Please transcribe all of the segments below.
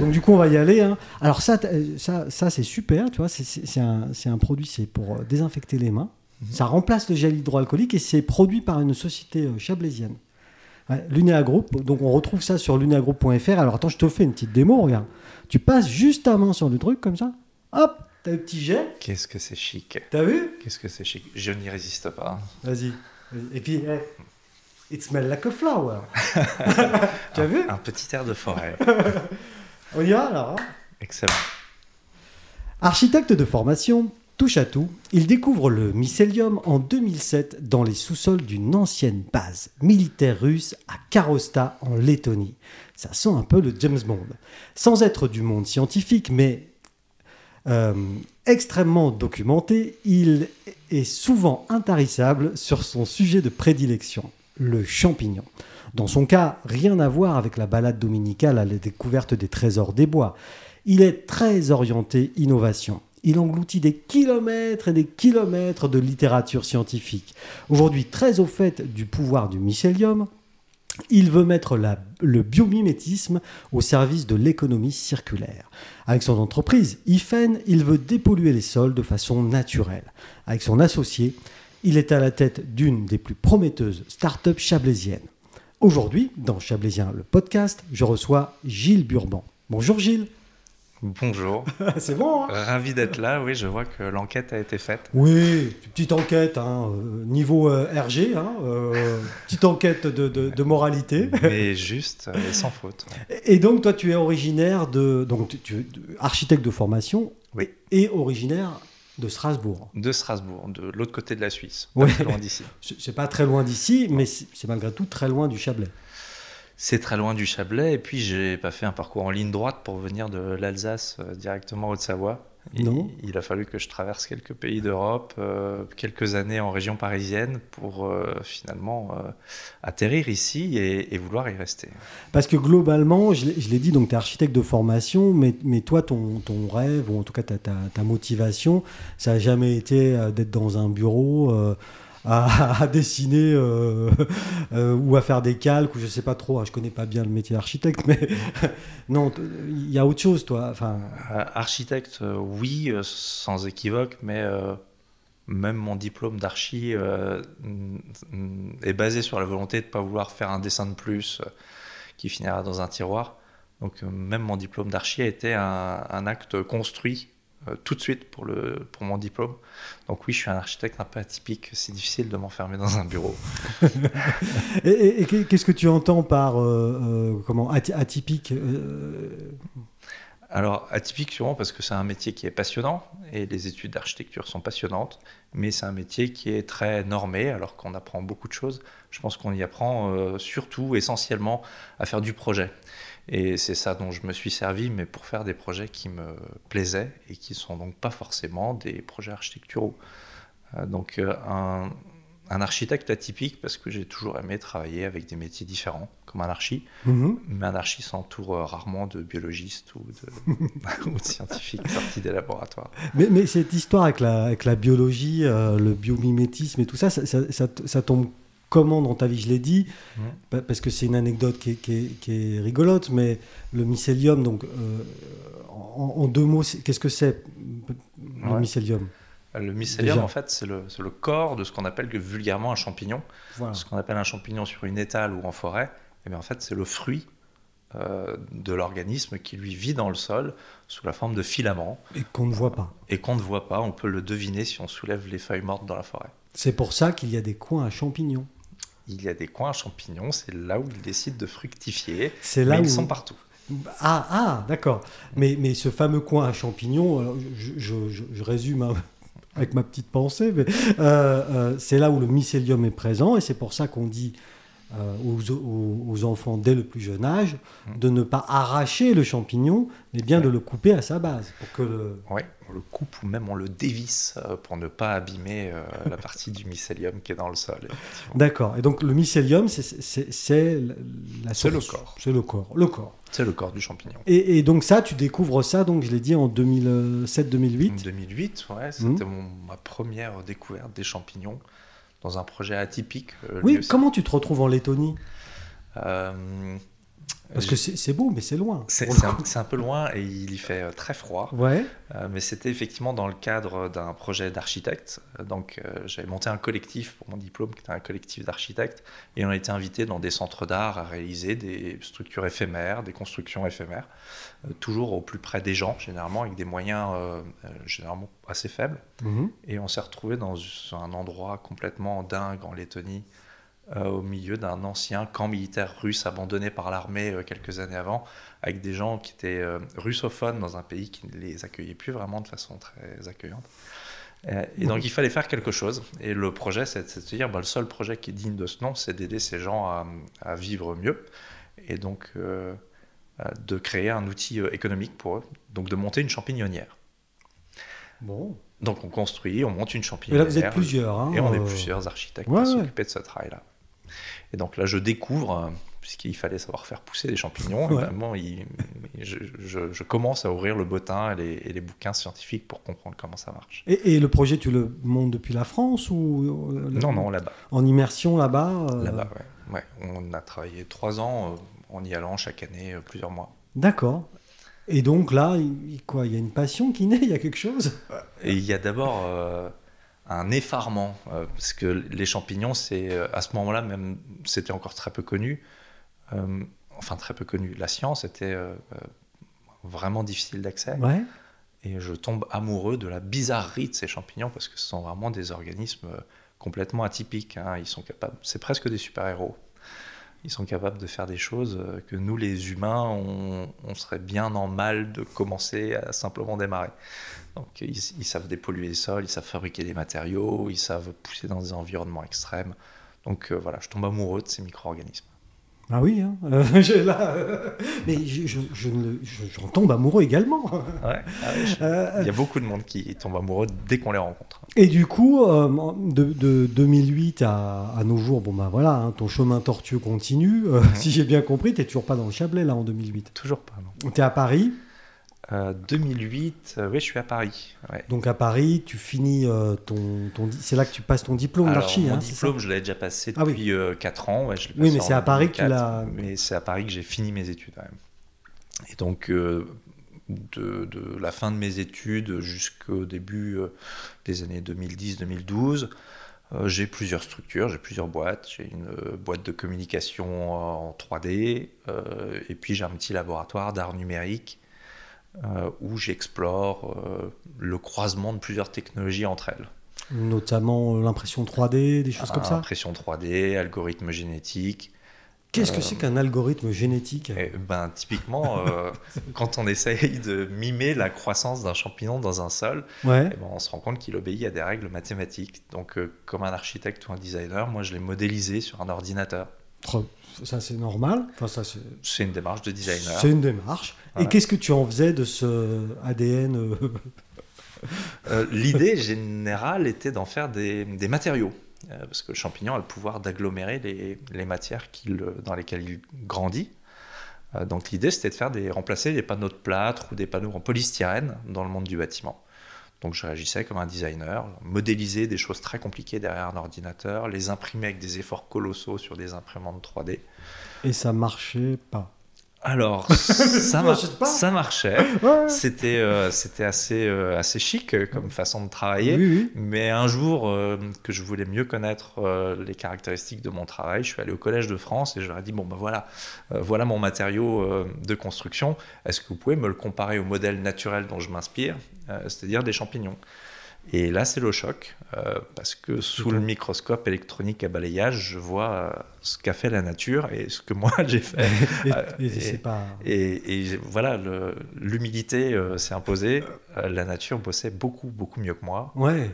Donc du coup, on va y aller. hein. Alors ça, ça, ça c'est super, tu vois. c'est- un, un produit, c'est pour euh, désinfecter les mains. Mhm. Ça remplace le gel hydroalcoolique et c'est produit par une société euh, chablaisienne. Ouais, Lunea Group. Donc on retrouve ça sur luneagroup.fr. Alors attends, je te fais une petite démo. Regarde, tu passes juste ta main sur le truc comme ça. Hop, t'as le petit jet. Qu'est-ce que c'est chic. T'as vu? Qu'est-ce que c'est chic. Je n'y résiste pas. Vas-y. Et puis, eh, it smells like a flower. tu as vu? Un petit air de forêt. On y va alors. hein Excellent. Architecte de formation, touche à tout, il découvre le mycélium en 2007 dans les sous-sols d'une ancienne base militaire russe à Karosta en Lettonie. Ça sent un peu le James Bond. Sans être du monde scientifique, mais euh, extrêmement documenté, il est souvent intarissable sur son sujet de prédilection, le champignon. Dans son cas, rien à voir avec la balade dominicale à la découverte des trésors des bois. Il est très orienté innovation. Il engloutit des kilomètres et des kilomètres de littérature scientifique. Aujourd'hui très au fait du pouvoir du mycélium, il veut mettre le biomimétisme au service de l'économie circulaire. Avec son entreprise, IFEN, il veut dépolluer les sols de façon naturelle. Avec son associé, il est à la tête d'une des plus prometteuses start-up chablaisiennes. Aujourd'hui, dans Chablaisien le podcast, je reçois Gilles Burban. Bonjour Gilles. Bonjour. C'est bon, hein Ravi d'être là. Oui, je vois que l'enquête a été faite. Oui, petite enquête, hein, euh, niveau euh, RG, hein, euh, petite enquête de, de- de moralité. Mais juste et sans faute. Et donc, toi, tu es originaire de. Donc, tu, tu es architecte de formation Oui. et originaire de Strasbourg. De Strasbourg, de l'autre côté de la Suisse. Ouais. Pas très loin d'ici. C'est pas très loin d'ici, mais c'est malgré tout très loin du Chablais. C'est très loin du Chablais. Et puis, j'ai pas fait un parcours en ligne droite pour venir de l'Alsace euh, directement Haute-Savoie. Il- Non. Il a fallu que je traverse quelques pays d'Europe, euh, quelques années en région parisienne pour euh, finalement euh, atterrir ici et, et vouloir y rester. Parce que globalement, je l'ai dit, donc tu es architecte de formation, mais, mais toi, ton, ton rêve, ou en tout cas ta, ta, ta motivation, ça n'a jamais été d'être dans un bureau à, dessiner euh, euh, ou à faire des calques, ou je sais pas trop, hein, je connais pas bien le métier d'architecte, mais non, il y a autre chose, toi. Enfin, Euh, architecte, oui, sans équivoque, mais même mon diplôme d'archi est basé sur la volonté de ne pas vouloir faire un dessin de plus qui finira dans un tiroir. Donc même mon diplôme d'archi a été un, acte construit tout de suite pour, le, pour mon diplôme. Donc oui, je suis un architecte un peu atypique, c'est difficile de m'enfermer dans un bureau. et, et- et qu'est-ce que tu entends par euh, euh, comment aty- atypique euh, Alors, atypique sûrement parce que c'est un métier qui est passionnant et les études d'architecture sont passionnantes, mais c'est un métier qui est très normé alors qu'on apprend beaucoup de choses. Je pense qu'on y apprend euh, surtout, essentiellement, à faire du projet. Et c'est ça dont je me suis servi, mais pour faire des projets qui me plaisaient et qui sont donc pas forcément des projets architecturaux. Euh, donc, euh, un, un architecte atypique parce que j'ai toujours aimé travailler avec des métiers différents, comme un archi. mhm. Mais un archi s'entoure euh, rarement de biologistes ou de, ou de scientifiques sortis des laboratoires. Mais, mais cette histoire avec la, avec la biologie, euh, le biomimétisme et tout ça, ça, ça- ça- ça tombe comment dans ta vie Je l'ai dit, pa- parce que c'est une anecdote qui est, qui est- qui est rigolote, mais le mycélium, donc euh, en, en deux mots, qu'est-ce que c'est le Ouais. mycélium? Le mycélium, Déjà. en fait, c'est le, le corps de ce qu'on appelle vulgairement un champignon. Voilà. Ce qu'on appelle un champignon sur une étale ou en forêt, et bien en fait, c'est le fruit euh, de l'organisme qui lui vit dans le sol sous la forme de filaments Et qu'on ne voit pas. et qu'on ne voit pas. On peut le deviner si on soulève les feuilles mortes dans la forêt. C'est pour ça qu'il y a des coins à champignons. Il y a des coins à champignons, c'est là où ils décident de fructifier. C'est mais là où ils sont partout. Ah, ah d'accord. Mais, mais ce fameux coin à champignons, je, je- je- je résume hein, avec ma petite pensée, mais euh, euh, c'est là où le mycélium est présent et c'est pour ça qu'on dit aux, aux- enfants dès le plus jeune âge de ne pas arracher le champignon, mais bien de le couper à sa base pour que le... Oui, on le coupe ou même on le dévisse euh, pour ne pas abîmer euh, la partie du mycélium qui est dans le sol. D'accord. Et donc le mycélium, c'est- la C'est le corps. C'est le corps. Le corps. C'est le corps du champignon. Et, et donc ça, tu découvres ça, donc je l'ai dit en 2007-2008. 2008, ouais, Mhm. c'était mon- ma première découverte des champignons dans un projet atypique. euh, Oui, comment tu te retrouves en Lettonie? Euh, Parce que c'est beau, mais c'est loin. C'est un, un, peu loin et il y fait très froid. Ouais. mais c'était effectivement dans le cadre d'un projet d'architecte. Donc j'avais monté un collectif pour mon diplôme, qui était un collectif d'architectes. Et on a été invité dans des centres d'art à réaliser des structures éphémères, des constructions éphémères. toujours au plus près des gens, généralement, avec des moyens généralement assez faibles. Mhm. Et on s'est retrouvé dans un endroit complètement dingue en Lettonie euh, au milieu d'un ancien camp militaire russe abandonné par l'armée euh, quelques années avant, avec des gens qui étaient euh, russophones dans un pays qui ne les accueillait plus vraiment de façon très accueillante. Et donc il fallait faire quelque chose. Et le projet, c'est de se dire, bah, le seul projet qui est digne de ce nom, c'est d'aider ces gens à, vivre mieux. Et donc de créer un outil économique pour eux. Donc de monter une champignonnière. Bon. Donc on construit, on monte une champignonnière. Et là vous êtes plusieurs. Hein, et on est plusieurs architectes à s'occuper de ce travail-là. Et donc là, je découvre, euh, puisqu'il fallait savoir faire pousser des champignons, je, commence à ouvrir le bottin et les, bouquins scientifiques pour comprendre comment ça marche. Et, le projet, tu le montes depuis la France ou euh, Non, non, là-bas. En immersion là-bas euh Là-bas, ouais. On a travaillé trois ans en y allant chaque année plusieurs mois. D'accord. Et donc là, il, quoi, il y a une passion qui naît, il y a quelque chose? Et il y a d'abord un effarement, euh, parce que les champignons, c'est euh, à ce moment-là même, c'était encore très peu connu, euh, enfin très peu connu. La science était vraiment difficile d'accès. Et je tombe amoureux de la bizarrerie de ces champignons, parce que ce sont vraiment des organismes complètement atypiques. Hein. Ils sont capables, c'est presque des super-héros. Ils sont capables de faire des choses que nous, les humains, on, on serait bien en mal de commencer à simplement démarrer. Donc ils, savent dépolluer les sols, ils savent fabriquer des matériaux, ils savent pousser dans des environnements extrêmes. Donc euh, voilà, je tombe amoureux de ces micro-organismes. Ah oui, hein. euh, mais j'en tombe amoureux également. Ouais. Ah euh, il y a beaucoup de monde qui tombe amoureux dès qu'on les rencontre. Et du coup, de, 2008 à, nos jours, bon ben voilà, hein, ton chemin tortueux continue. Si j'ai bien compris, tu n'es toujours pas dans le Chablais là en 2008. Toujours pas. Tu es à Paris 2008, euh, oui, je suis à Paris. Donc à Paris, tu finis euh, ton, ton c'est là que tu passes ton diplôme d'archi. Mon hein, diplôme, je l'avais déjà passé ah depuis 4 euh, ans. oui, mais c'est à Paris que tu l'as. Mais c'est à Paris que j'ai fini mes études. Et donc de, de, la fin de mes études jusqu'au début des années 2010-2012. j'ai plusieurs structures, j'ai plusieurs boîtes. J'ai une boîte de communication en 3D, et puis j'ai un petit laboratoire d'art numérique euh, où j'explore euh, le croisement de plusieurs technologies entre elles. Notamment l'impression 3D, des choses comme ça Impression 3D, algorithme génétique. Qu'est-ce que euh, c'est qu'un algorithme génétique? eh ben, Typiquement, quand on essaye de mimer la croissance d'un champignon dans un sol, ouais. eh ben, on se rend compte qu'il obéit à des règles mathématiques. Donc, comme un architecte ou un designer, moi je l'ai modélisé sur un ordinateur. Ça, c'est normal. Enfin, ça, c'est une démarche de designer. C'est une démarche. Et qu'est-ce que tu en faisais de ce ADN euh euh, L'idée générale était d'en faire des, des matériaux. Euh, parce que le champignon a le pouvoir d'agglomérer les, les, matières dans lesquelles il grandit. donc l'idée, c'était de faire des, remplacer des panneaux de plâtre ou des panneaux en polystyrène dans le monde du bâtiment. Donc je réagissais comme un designer, modéliser des choses très compliquées derrière un ordinateur, les imprimer avec des efforts colossaux sur des imprimantes 3D. Et ça marchait pas alors, ça, ça marchait. C'était euh, c'était assez, euh, assez chic euh, comme façon de travailler. Mais un jour que je voulais mieux connaître les caractéristiques de mon travail, je suis allé au Collège de France et je leur ai dit, bon ben voilà, voilà mon matériau de construction. Est-ce que vous pouvez me le comparer au modèle naturel dont je m'inspire, c'est-à-dire des champignons? Et là, c'est le choc, euh, parce que sous le microscope électronique à balayage, je vois euh, ce qu'a fait la nature et ce que moi j'ai fait. et, et, voilà, l'humilité s'est imposée. Euh, la nature bossait beaucoup, beaucoup mieux que moi. Ouais.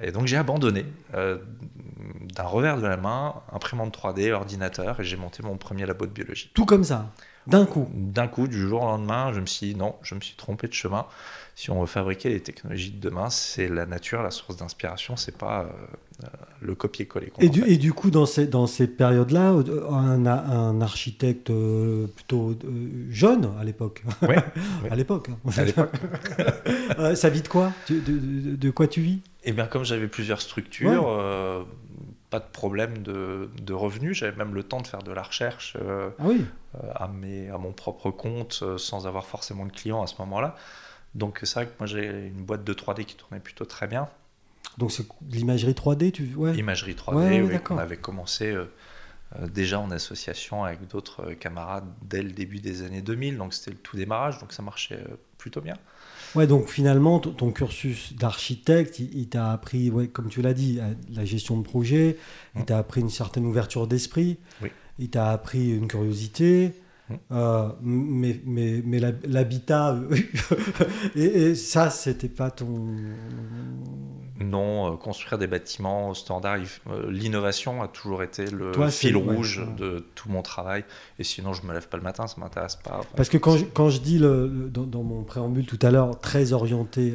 et donc j'ai abandonné d'un revers de la main, imprimante 3D, ordinateur, et j'ai monté mon premier labo de biologie. Tout comme ça d'un coup D'un coup, du jour au lendemain, je me suis dit non, je me suis trompé de chemin si on veut fabriquer les technologies de demain, c'est la nature, la source d'inspiration, c'est pas euh, le copier-coller. Et du, et du, coup, dans ces, dans ces périodes-là, euh, un, un, architecte euh, plutôt jeune à l'époque. Oui, à l'époque. Hein. À l'époque. ça vit de quoi? De, de, quoi tu vis? Eh bien, comme j'avais plusieurs structures, pas de problème de, de revenus. J'avais même le temps de faire de la recherche euh, Ah oui. euh, à, mes, à mon propre compte euh, sans avoir forcément de clients à ce moment-là. Donc c'est vrai que moi j'ai une boîte de 3D qui tournait plutôt très bien. Donc c'est de l'imagerie 3D, tu ouais. Imagerie 3D, Ouais, oui, qu'on avait commencé euh, euh, déjà en association avec d'autres euh, camarades dès le début des années 2000. Donc c'était le tout démarrage, donc ça marchait euh, plutôt bien. Ouais, donc finalement, ton, cursus d'architecte, il, il t'a appris, ouais, comme tu l'as dit, la gestion de projet, il Mm. t'a appris une certaine ouverture d'esprit, Oui. il t'a appris une curiosité. Euh, mais, mais, mais l'hab- l'habitat, euh, et, et ça, c'était pas ton. Non, euh, construire des bâtiments standards, euh, l'innovation a toujours été le Toi, fil rouge ouais. de tout mon travail. Et sinon, je me lève pas le matin, ça m'intéresse pas. Parce que quand je, quand je dis le, le- dans, dans mon préambule tout à l'heure, très orienté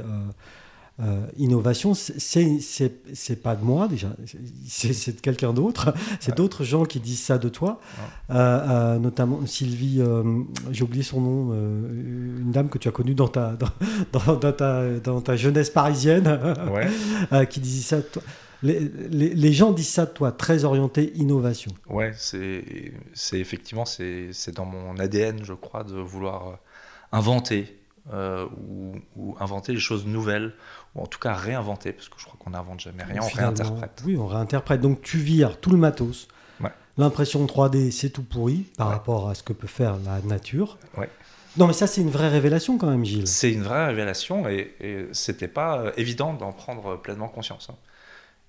euh, innovation, c'est- pas de moi déjà, c'est de quelqu'un d'autre. C'est d'autres gens qui disent ça de toi, Euh, euh, notamment Sylvie, j'ai oublié son nom, une dame que tu as connue dans ta, dans, dans- dans ta, dans ta jeunesse parisienne, Ouais, qui disait ça de toi. Les, les- les gens disent ça de toi, très orienté innovation. ouais, c'est, effectivement, c'est, dans mon ADN, je crois, de vouloir inventer euh, ou, ou inventer des choses nouvelles, ou en tout cas réinventer, parce que je crois qu'on n'invente jamais rien, on réinterprète. Oui, on réinterprète. Donc tu vires tout le matos. Ouais. L'impression 3D, c'est tout pourri par Ouais. rapport à ce que peut faire la nature. Ouais. Non, mais ça, c'est une vraie révélation quand même, Gilles. C'est une vraie révélation et, et c'était pas euh, évident d'en prendre pleinement conscience. hein.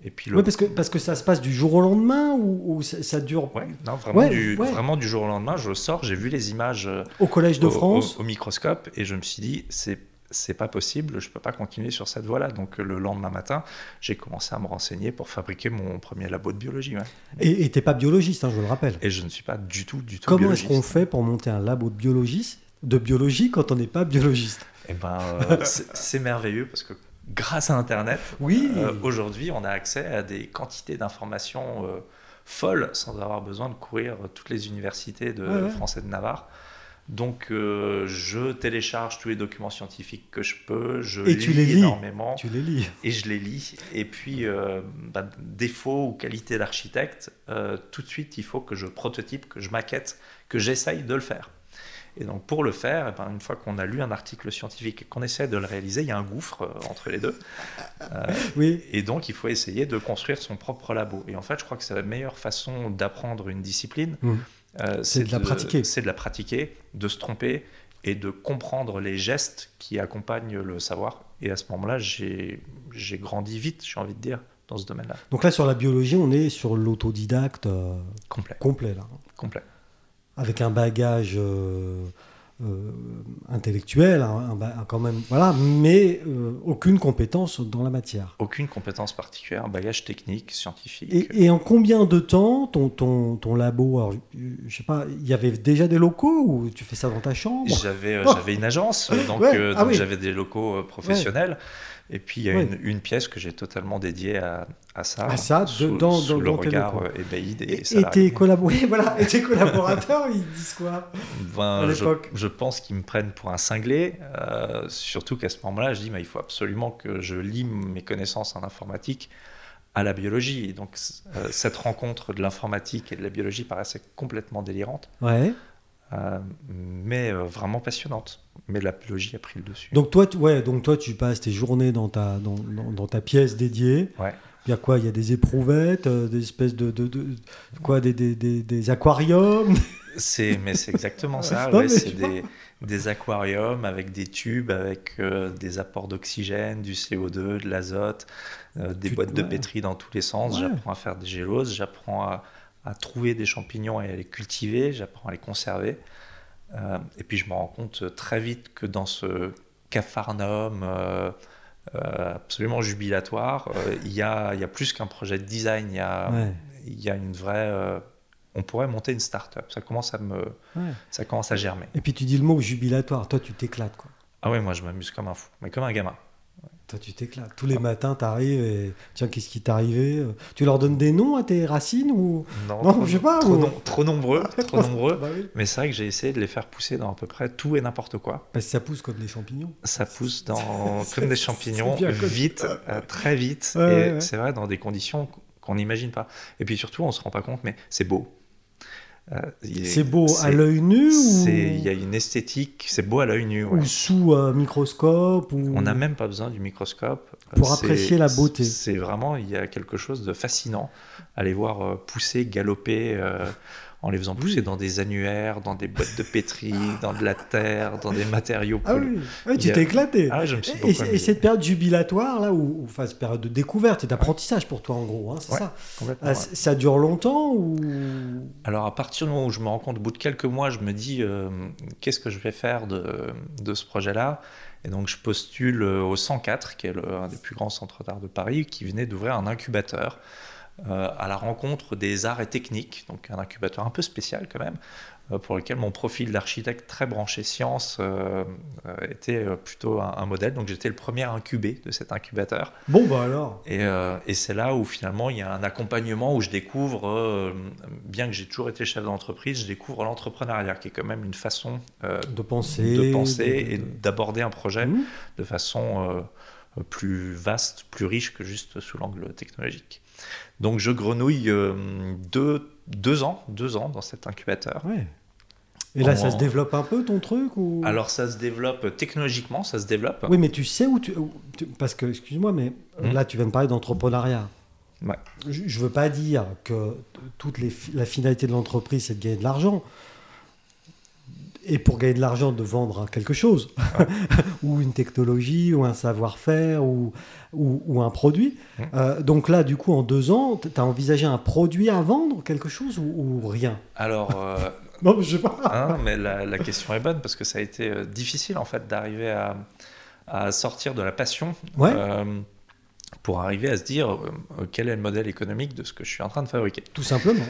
Et puis le, Oui, parce que, parce que ça se passe du jour au lendemain ou, ou ça, ça dure Ouais, non, vraiment, Ouais, du, ouais. vraiment du jour au lendemain, je sors, j'ai vu les images euh, au Collège de au, France au- au microscope et je me suis dit, c'est c'est pas possible, je peux pas continuer sur cette voie-là. Donc le lendemain matin, j'ai commencé à me renseigner pour fabriquer mon premier labo de biologie. ouais. Et t'es pas biologiste, hein, je le rappelle. Et je ne suis pas du tout, du tout Comment est-ce qu'on fait pour monter un labo de biologiste, de biologie quand on n'est pas biologiste? Eh ben, euh, c'est merveilleux parce que grâce à Internet, Oui. Euh, Aujourd'hui, on a accès à des quantités d'informations euh, folles sans avoir besoin de courir toutes les universités de Ouais, ouais. France et de Navarre. Donc, euh, je télécharge tous les documents scientifiques que je peux, je Et lis tu les lis. énormément Tu les lis. et je les lis. Et puis, bah, défaut ou qualité d'architecte, tout de suite, il faut que je prototype, que je maquette, que j'essaye de le faire. Et donc, pour le faire, eh ben, une fois qu'on a lu un article scientifique et qu'on essaie de le réaliser, il y a un gouffre euh, entre les deux. Oui. Et donc, il faut essayer de construire son propre labo. Et en fait, je crois que c'est la meilleure façon d'apprendre une discipline. Mhm. Euh, C'est de la pratiquer. C'est de la pratiquer, de se tromper et de comprendre les gestes qui accompagnent le savoir. Et à ce moment-là, j'ai j'ai grandi vite, j'ai envie de dire, dans ce domaine-là. Donc là, sur la biologie, on est sur l'autodidacte euh, Complet, complet, là. complet. Avec un bagage euh, euh, intellectuel, un, un ba- quand même, voilà, mais euh, aucune compétence dans la matière. Aucune compétence particulière, un bagage technique, scientifique. Et, et en combien de temps ton, ton, ton labo, alors, je, sais pas, il y avait déjà des locaux ou tu fais ça dans ta chambre? J'avais Oh. j'avais une agence, donc, Ouais, ah donc oui. j'avais des locaux professionnels. Et puis il y a une, une pièce que j'ai totalement dédiée à, à ça, À ça, sous, dans- sous dans- le dans regard euh, ébahi des Et, et salariés. tes, voilà, et tes collaborateurs, ils disent quoi Ben, à l'époque? je pense qu'ils me prennent pour un cinglé, euh, surtout qu'à ce moment-là, je dis mais il faut absolument que je lie mes connaissances en informatique à la biologie. Et donc euh, cette rencontre de l'informatique et de la biologie paraissait complètement délirante, Ouais. Euh, mais euh, vraiment passionnante. Mais la biologie a pris le dessus. Donc toi, tu, ouais, donc toi, tu passes tes journées dans ta, dans, dans- dans ta pièce dédiée. Ouais. Il y a quoi? Il y a des éprouvettes, euh, des espèces de, de, de- quoi, des, des, des, des aquariums? C'est, mais c'est exactement ça. Ouais, c'est des, des aquariums avec des tubes, avec des apports d'oxygène, du CO2, de l'azote, des Tu- boîtes de pétri dans tous les sens. J'apprends à faire des géloses, j'apprends à, à trouver des champignons et à les cultiver, j'apprends à les conserver. Euh, et puis je me rends compte très vite que dans ce capharnaüm euh, euh, absolument jubilatoire, euh, il y, a, y a plus qu'un projet de design, il y a, Ouais. y a une vraie. euh, on pourrait monter une start-up. Ça commence à me, Ouais. ça commence à germer. Et puis tu dis le mot jubilatoire. Toi, tu t'éclates, quoi. Ah ouais, moi je m'amuse comme un fou, mais comme un gamin. Toi, tu t'éclates. Tous les matins, tu arrives et tiens, qu'est-ce qui t'est arrivé? Tu leur donnes des noms à tes racines ou? Non, Non, trop, je sais pas, Trop, ou- trop nombreux, trop nombreux. Bah oui. Mais c'est vrai que j'ai essayé de les faire pousser dans à peu près tout et n'importe quoi. Parce que ça pousse comme des champignons. Ça pousse dans, comme des champignons, vite, euh, très vite. Ouais, et ouais, ouais. c'est vrai, dans des conditions qu'on n'imagine pas. Et puis surtout, on se rend pas compte, mais c'est beau. Euh, c'est beau à l'œil nu Il y a une esthétique, c'est beau à l'œil nu. Ou sous un microscope ou... On n'a même pas besoin du microscope. Pour apprécier la beauté. C'est vraiment, il y a quelque chose de fascinant les voir euh, pousser, galoper. Euh, en les faisant pousser dans des annuaires, dans des boîtes de pétri, dans de la terre, dans des matériaux. Ah oui, tu t'es éclaté. Ah, je me suis et, et, cette période jubilatoire, là, ou enfin, cette période de découverte et d'apprentissage pour toi, en gros, hein, c'est ça ah, Ça dure longtemps ou? Alors, à partir du moment où je me rends compte, au bout de quelques mois, je me dis euh, qu'est-ce que je vais faire de, de ce projet-là? Et donc, je postule au 104, qui est le, un des plus grands centres d'art de Paris, qui venait d'ouvrir un incubateur euh, à la rencontre des arts et techniques, donc un incubateur un peu spécial quand même, euh, pour lequel mon profil d'architecte très branché science euh, était plutôt un, modèle. Donc j'étais le premier incubé de cet incubateur. Bon, bah alors. Et, et c'est là où finalement il y a un accompagnement où je découvre, bien que j'ai toujours été chef d'entreprise, je découvre l'entrepreneuriat, qui est quand même une façon de penser, de penser et d'aborder un projet mmh. de façon plus vaste, plus riche que juste sous l'angle technologique. Donc je grenouille euh, deux, deux, ans, deux ans dans cet incubateur. Et là, ça se développe un peu ton truc ou... Alors ça se développe technologiquement, ça se développe. Oui, mais tu sais où tu... Parce que, excuse-moi, mais hmm. là, tu viens de parler d'entrepreneuriat. Ouais. Je ne veux pas dire que toute les, la finalité de l'entreprise, c'est de gagner de l'argent et pour gagner de l'argent de vendre quelque chose, ou une technologie, ou un savoir-faire, ou, ou, un produit. Mmh. Euh, donc là, du coup, en deux ans, tu as envisagé un produit à vendre, quelque chose, ou, rien? Alors... Euh... non, je sais pas. Hein, mais la, question est bonne, parce que ça a été euh, difficile, en fait, d'arriver à, à, sortir de la passion. Ouais. Euh, pour arriver à se dire euh, quel est le modèle économique de ce que je suis en train de fabriquer. Tout simplement.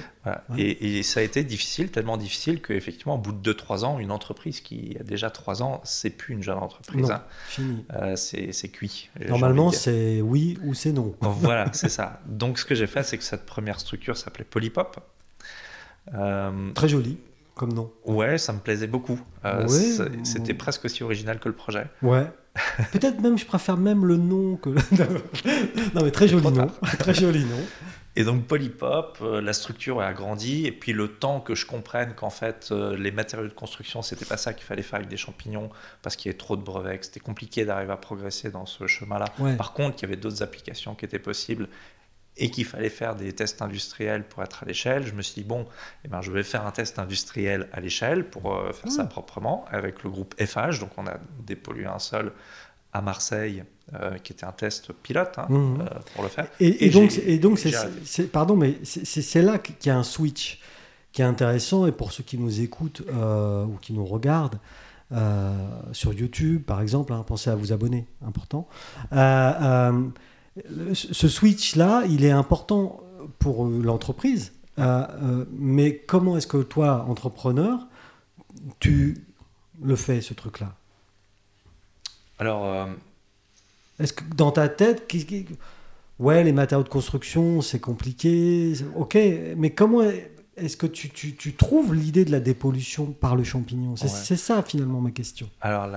Et, ça a été difficile, tellement difficile qu'effectivement, au bout de 2-3 ans, une entreprise qui a déjà 3 ans, c'est plus une jeune entreprise. Hein. fini. Euh, c'est cuit. Normalement, c'est oui ou c'est non. voilà, c'est ça. Donc, ce que j'ai fait, c'est que cette première structure s'appelait Polypop. Euh, Très joli comme nom. Ouais, ça me plaisait beaucoup. C'était presque aussi original que le projet. Ouais. Peut-être même, je préfère même le nom que. non, mais très joli nom. très joli nom. Et donc Polypop, euh, la structure a grandi, et puis le temps que je comprenne qu'en fait euh, les matériaux de construction, c'était pas ça qu'il fallait faire avec des champignons, parce qu'il y avait trop de brevets, c'était compliqué d'arriver à progresser dans ce chemin-là. Par contre, il y avait d'autres applications qui étaient possibles, et qu'il fallait faire des tests industriels pour être à l'échelle, je me suis dit, bon, eh ben, je vais faire un test industriel à l'échelle pour euh, faire ça proprement avec le groupe FH. Donc, on a dépollué un sol à Marseille, euh, qui était un test pilote hein, mmh. euh, pour le faire. Et, donc, et donc c'est, pardon, mais c'est, là qu'il y a un switch qui est intéressant. Et pour ceux qui nous écoutent ou qui nous regardent, sur YouTube, par exemple, hein, pensez à vous abonner, important ce switch-là, il est important pour euh, l'entreprise. Euh, euh, mais comment est-ce que toi, entrepreneur, tu le fais, ce truc-là? Alors. Est-ce que dans ta tête, ouais, les matériaux de construction, c'est compliqué, ok, mais comment est-ce que tu, tu, tu trouves l'idée de la dépollution par le champignon? C'est ça finalement ma question. Alors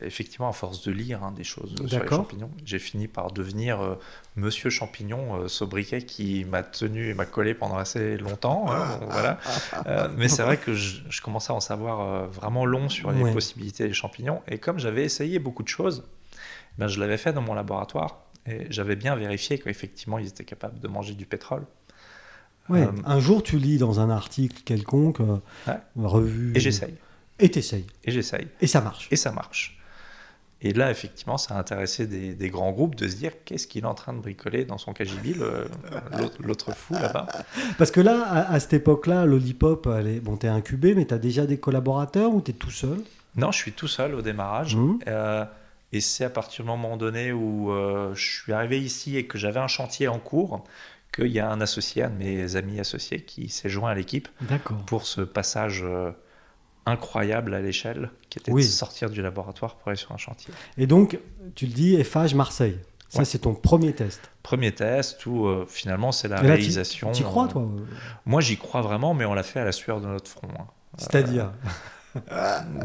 effectivement, à force de lire hein, des choses sur les champignons, j'ai fini par devenir euh, Monsieur Champignon euh, sobriquet qui m'a tenu et m'a collé pendant assez longtemps. Hein, voilà. Euh, mais c'est vrai que je, commençais à en savoir vraiment long sur les possibilités des champignons. Et comme j'avais essayé beaucoup de choses, ben, je l'avais fait dans mon laboratoire et j'avais bien vérifié qu'effectivement ils étaient capables de manger du pétrole. Ouais, euh, un jour, tu lis dans un article quelconque, euh, revue. Et j'essaye. Et t'essayes. Et j'essaye. Et ça marche. Et ça marche. Et là, effectivement, ça a intéressé des, grands groupes de se dire qu'est-ce qu'il est en train de bricoler dans son KGB, l'autre fou là-bas? Parce que là, à, cette époque-là, l'Olipop, bon, t'es incubé, mais t'as déjà des collaborateurs ou t'es tout seul? Non, je suis tout seul au démarrage. Mmh. Euh, et c'est à partir du moment donné où je suis arrivé ici et que j'avais un chantier en cours qu'il y a un associé, un de mes amis associés, qui s'est joint à l'équipe pour ce passage euh, incroyable à l'échelle, qui était de sortir du laboratoire pour aller sur un chantier. Et donc, tu le dis, FH Marseille. Ça, c'est ton premier test. Premier test où euh, finalement c'est la réalisation. Tu crois, toi Moi, j'y crois vraiment, mais on l'a fait à la sueur de notre front. Hein. C'est-à-dire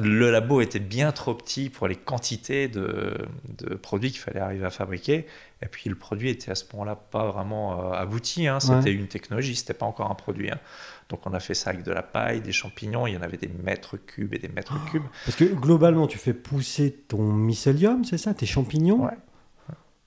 le labo était bien trop petit pour les quantités de, de produits qu'il fallait arriver à fabriquer. Et puis le produit était à ce moment-là pas vraiment euh, abouti. Hein. C'était Ouais. une technologie, c'était pas encore un produit. hein. Donc on a fait ça avec de la paille, des champignons. Il y en avait des mètres cubes et des mètres cubes. Parce que globalement, tu fais pousser ton mycélium, c'est ça, tes champignons, Ouais.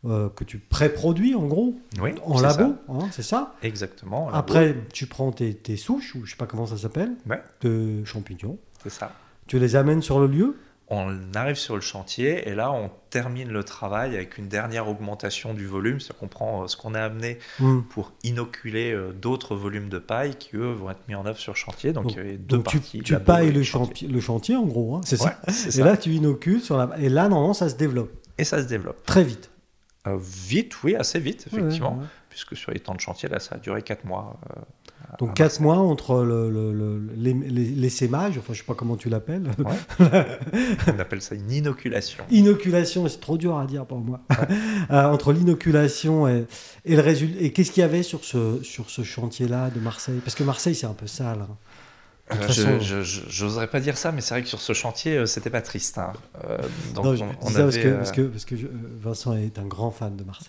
Euh, que tu pré-produis en gros, Oui, en labo, hein, c'est ça. Exactement. Après, tu prends tes, tes souches, ou je sais pas comment ça s'appelle, Ouais. de champignons. c'est ça. Tu les amènes sur le lieu? On arrive sur le chantier et là on termine le travail avec une dernière augmentation du volume, c'est-à-dire qu'on prend euh, ce qu'on a amené Hmm. pour inoculer euh, d'autres volumes de paille qui eux vont être mis en œuvre sur le chantier. Donc, Donc- il y avait deux Donc tu, parties. tu labo pailles le chantier. le chantier en gros, hein, c'est Ouais, ça. c'est Et ça. là, tu inocules sur la. Et là, normalement, ça se développe Et ça se développe. très vite. Euh, vite, oui, assez vite, effectivement, Ouais, ouais, ouais. puisque sur les temps de chantier, là, ça a duré 4 mois. euh, Donc à 4 mois entre le, le- le- l'essaimage, enfin je sais pas comment tu l'appelles. On appelle ça une inoculation. inoculation, c'est trop dur à dire pour moi. Euh, entre l'inoculation et, et le résultat. Et qu'est-ce qu'il y avait sur ce, sur ce chantier-là de Marseille? Parce que Marseille, c'est un peu sale. hein. Euh, façon- je- J'oserais pas dire ça, mais c'est vrai que sur ce chantier, euh, c'était pas triste. hein. Euh, donc, Non, je on, dis on ça parce avait, que, parce que, parce que je- Vincent est un grand fan de Marseille.